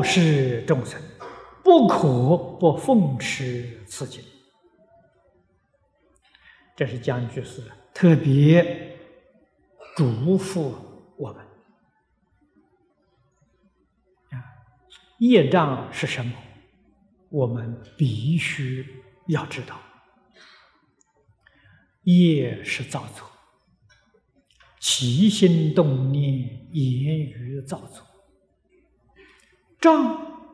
莫视众生，不可不奉持此经。这是江居士特别嘱咐我们啊，业障是什么？我们必须要知道，业是造作，起心动念、言语造作，障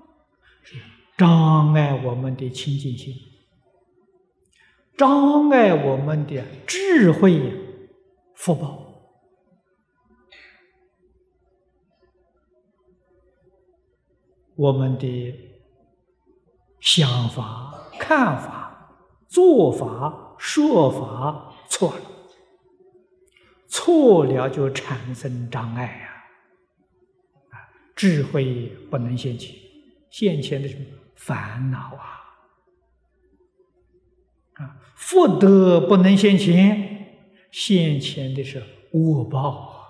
是障碍我们的清净心，障碍我们的智慧福报。我们的。想法、看法、做法、说法错了，错了就产生障碍呀！啊，智慧不能现前，现前的什么烦恼啊？啊，福德不能现前，现前的是恶报啊！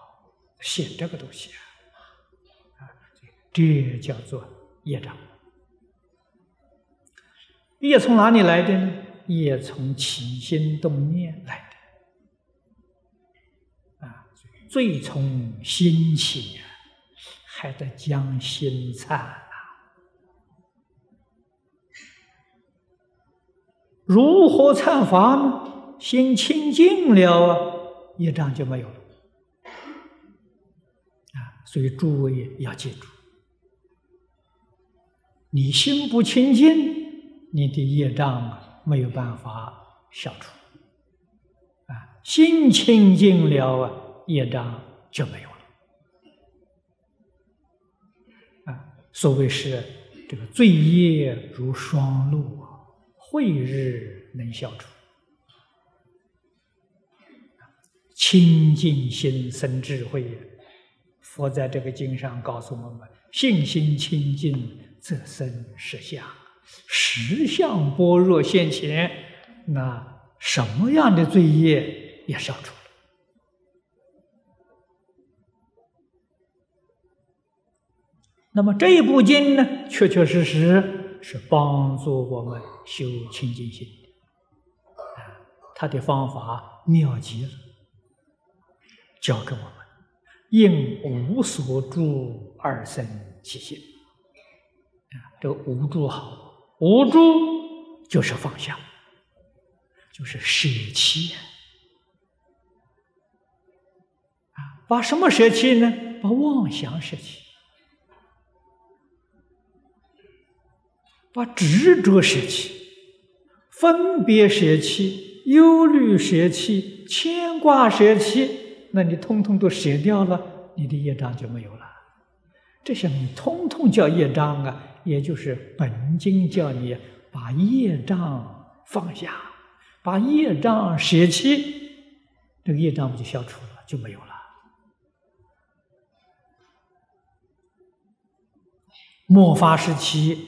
现这个东西啊，啊，这叫做业障。业从哪里来的呢？业从起心动念来的，啊，最从心起呀，还得将心忏啊。如何忏法呢？心清净了啊，业障就没有了。啊，所以诸位要记住，你心不清净。你的业障没有办法消除，啊，心清净了啊，业障就没有了，所谓是这个罪业如霜露，慧日能消除，清净心生智慧。佛在这个经上告诉我们：信心清净，则生实相。实相般若现前，那什么样的罪业也消除那么这一部经呢，确确实实是帮助我们修清净心的。他的方法妙极了，教给我们：应无所住而生其心。啊，这个无住好。无助就是放下，就是舍弃啊！把什么舍弃呢？把妄想舍弃，把执着舍弃，分别舍弃，忧虑舍弃，牵挂舍弃，那你通通都舍掉了，你的业障就没有了。这些你通通叫业障啊！也就是本经叫你把业障放下，把业障舍弃，这个业障不就消除了，就没有了。末法时期，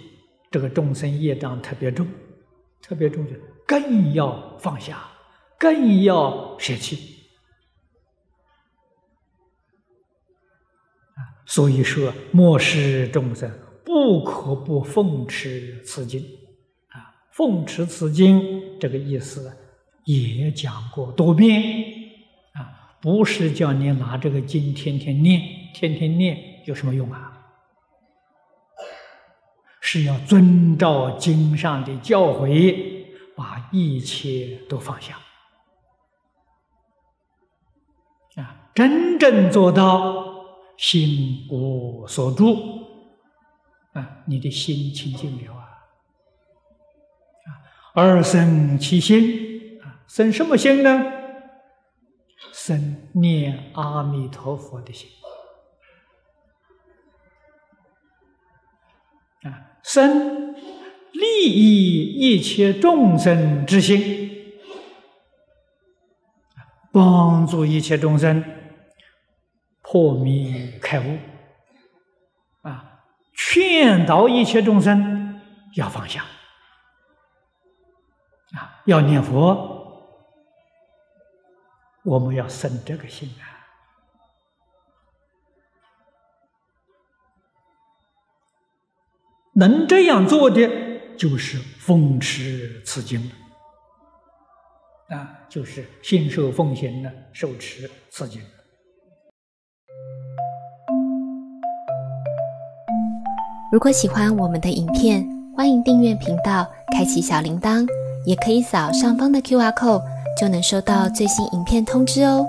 这个众生业障特别重，特别重就更要放下，更要舍弃。啊，所以说末世众生。不可不奉持此经，啊，奉持此经这个意思也讲过多遍，啊，不是叫你拿这个经天天念，天天念有什么用啊？是要遵照经上的教诲，把一切都放下，啊，真正做到心无所住。啊，你的心清净了啊！啊，二生其心啊，生什么心呢？生念阿弥陀佛的心生利益一切众生之心帮助一切众生破迷开悟。啊劝导一切众生要放下啊，要念佛，我们要生这个心啊。能这样做的，就是奉持此经了，啊，就是信受奉行的受持此经。如果喜欢我们的影片，欢迎订阅频道，开启小铃铛，也可以扫上方的 Q R code，就能收到最新影片通知哦。